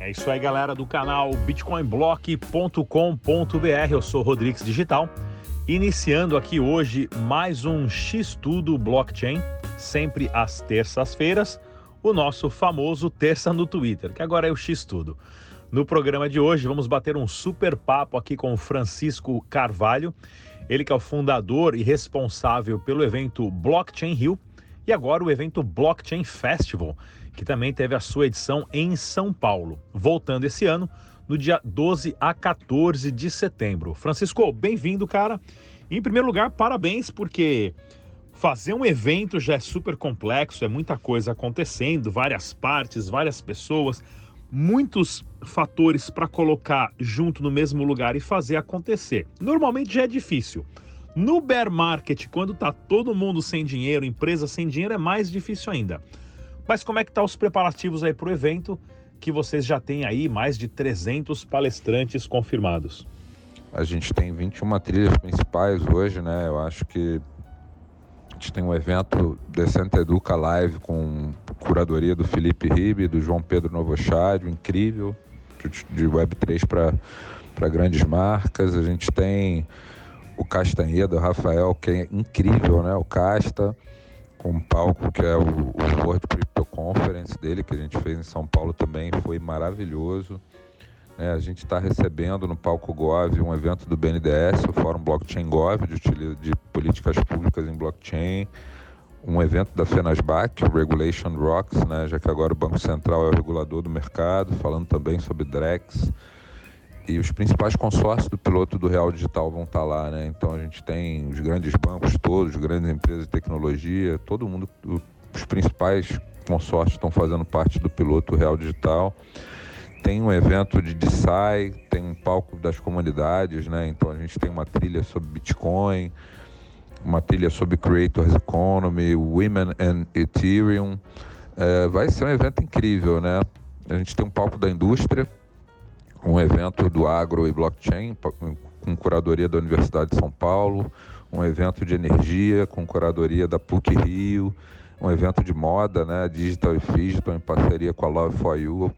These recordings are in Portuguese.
É isso aí, galera do canal bitcoinblock.com.br. Eu sou Rodrigues Digital, iniciando aqui hoje mais um X Tudo Blockchain, sempre às terças-feiras, o nosso famoso Terça no Twitter, que agora é o X Tudo. No programa de hoje, vamos bater um super papo aqui com o Francisco Carvalho, ele que é o fundador e responsável pelo evento Blockchain Rio e agora o evento Blockchain Festival que também teve a sua edição em São Paulo, voltando esse ano no dia 12 a 14 de setembro. Francisco, bem-vindo, cara. Em primeiro lugar, parabéns, porque fazer um evento já é super complexo, é muita coisa acontecendo, várias partes, várias pessoas, muitos fatores para colocar junto no mesmo lugar e fazer acontecer. Normalmente já é difícil. No bear market, quando tá todo mundo sem dinheiro, empresa sem dinheiro, é mais difícil ainda. Mas como é que tá os preparativos aí para o evento, que vocês já têm aí mais de 300 palestrantes confirmados? A gente tem 21 trilhas principais hoje, né? Eu acho que a gente tem um evento Decente Educa Live com curadoria do Felipe Ribe, do João Pedro Novochario, incrível, de Web3 para grandes marcas. A gente tem o Castanhedo, o Rafael, que é incrível, né? O Casta com um palco que é o, o World Crypto Conference dele, que a gente fez em São Paulo também, foi maravilhoso. É, a gente está recebendo no palco Gov um evento do BNDES, o Fórum Blockchain Gov, de, de políticas públicas em blockchain, um evento da FENASBAC, o Regulation Rocks, né, já que agora o Banco Central é o regulador do mercado, falando também sobre DREX. E os principais consórcios do piloto do Real Digital vão estar tá lá, né? Então a gente tem os grandes bancos todos, grandes empresas de tecnologia, todo mundo, os principais consórcios estão fazendo parte do piloto Real Digital. Tem um evento de DeSci, tem um palco das comunidades, né? Então a gente tem uma trilha sobre Bitcoin, uma trilha sobre Creators Economy, Women and Ethereum. É, vai ser um evento incrível, né? A gente tem um palco da indústria, um evento do agro e blockchain com curadoria da Universidade de São Paulo, um evento de energia com curadoria da PUC Rio, um evento de moda, né, Digital e Digital em parceria com a Love for You,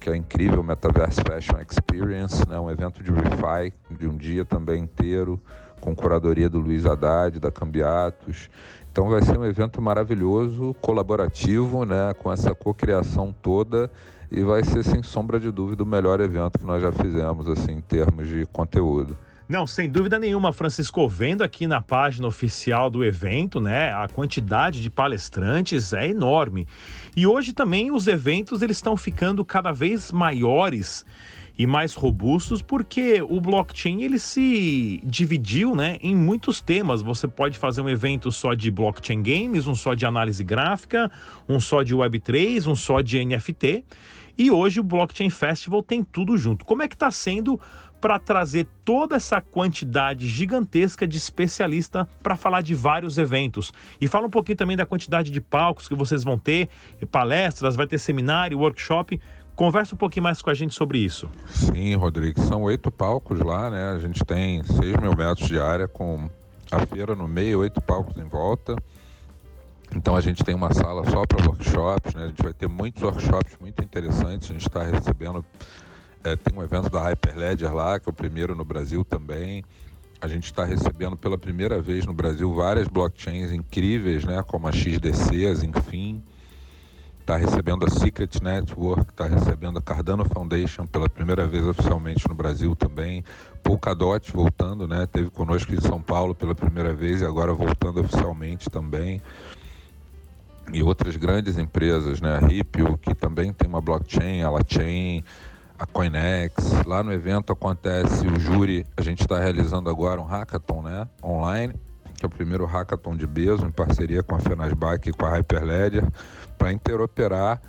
que é incrível Metaverse Fashion Experience, né, um evento de refi de um dia também inteiro com curadoria do Luiz Haddad, da Cambiatos. Então vai ser um evento maravilhoso, colaborativo, né, com essa cocriação toda e vai ser sem sombra de dúvida o melhor evento que nós já fizemos assim em termos de conteúdo. Não, sem dúvida nenhuma, Francisco, vendo aqui na página oficial do evento, né, a quantidade de palestrantes é enorme. E hoje também os eventos eles estão ficando cada vez maiores e mais robustos porque o blockchain ele se dividiu, né, em muitos temas. Você pode fazer um evento só de blockchain games, um só de análise gráfica, um só de web3, um só de NFT. E hoje o Blockchain Festival tem tudo junto. Como é que está sendo para trazer toda essa quantidade gigantesca de especialista para falar de vários eventos? E fala um pouquinho também da quantidade de palcos que vocês vão ter, palestras, vai ter seminário, workshop. Conversa um pouquinho mais com a gente sobre isso. Sim, Rodrigo, são oito palcos lá, né? A gente tem seis mil metros de área com a feira no meio, oito palcos em volta. Então a gente tem uma sala só para workshops, né? a gente vai ter muitos workshops muito interessantes, a gente está recebendo, é, tem um evento da Hyperledger lá, que é o primeiro no Brasil também. A gente está recebendo pela primeira vez no Brasil várias blockchains incríveis, né? como a XDC, as enfim. Está recebendo a Secret Network, está recebendo a Cardano Foundation pela primeira vez oficialmente no Brasil também. Polkadot voltando, né? Teve conosco em São Paulo pela primeira vez e agora voltando oficialmente também e outras grandes empresas, né? A Ripple, que também tem uma blockchain, a Lachain, a Coinex. Lá no evento acontece o júri, a gente está realizando agora um hackathon, né? Online, que é o primeiro hackathon de Bezo, em parceria com a Fenasbac e com a Hyperledger, para interoperar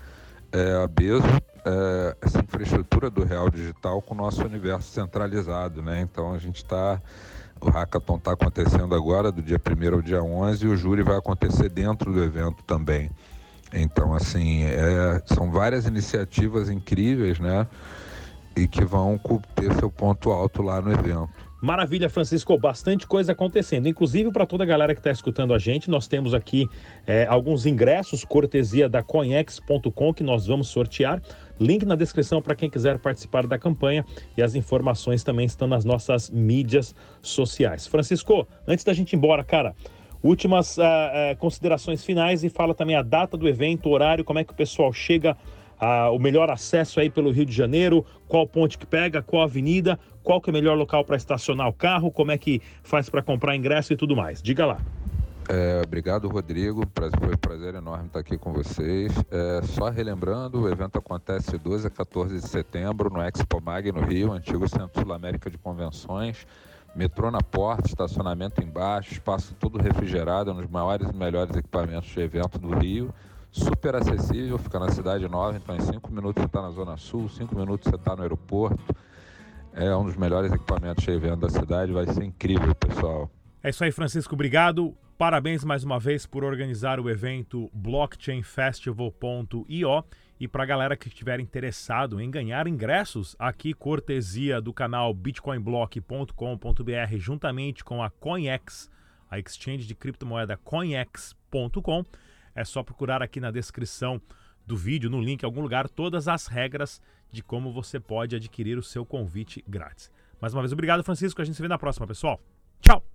é, a Bezo, é, essa infraestrutura do real digital com o nosso universo centralizado, né? Então a gente está o hackathon está acontecendo agora, do dia 1 ao dia 11, e o júri vai acontecer dentro do evento também. Então, assim, é, são várias iniciativas incríveis, né? E que vão ter seu ponto alto lá no evento. Maravilha, Francisco. Bastante coisa acontecendo. Inclusive, para toda a galera que está escutando a gente, nós temos aqui é, alguns ingressos, cortesia da Conhex.com, que nós vamos sortear. Link na descrição para quem quiser participar da campanha e as informações também estão nas nossas mídias sociais. Francisco, antes da gente ir embora, cara, últimas uh, uh, considerações finais e fala também a data do evento, horário, como é que o pessoal chega o melhor acesso aí pelo Rio de Janeiro, qual ponte que pega, qual avenida, qual que é o melhor local para estacionar o carro, como é que faz para comprar ingresso e tudo mais. Diga lá. É, obrigado, Rodrigo. Foi um prazer enorme estar aqui com vocês. É, só relembrando, o evento acontece 12 a 14 de setembro no Expo Mag, no Rio, antigo Centro Sul-América de Convenções. Metrô na porta, estacionamento embaixo, espaço todo refrigerado, um dos maiores e melhores equipamentos de evento do Rio super acessível, fica na cidade nova, então em cinco minutos você está na Zona Sul, cinco minutos você está no aeroporto. É um dos melhores equipamentos de venda da cidade, vai ser incrível, pessoal. É isso aí, Francisco, obrigado. Parabéns mais uma vez por organizar o evento blockchainfestival.io e para a galera que estiver interessado em ganhar ingressos aqui cortesia do canal bitcoinblock.com.br juntamente com a CoinEx, a exchange de criptomoeda coinex.com é só procurar aqui na descrição do vídeo, no link, em algum lugar, todas as regras de como você pode adquirir o seu convite grátis. Mais uma vez, obrigado, Francisco. A gente se vê na próxima, pessoal. Tchau!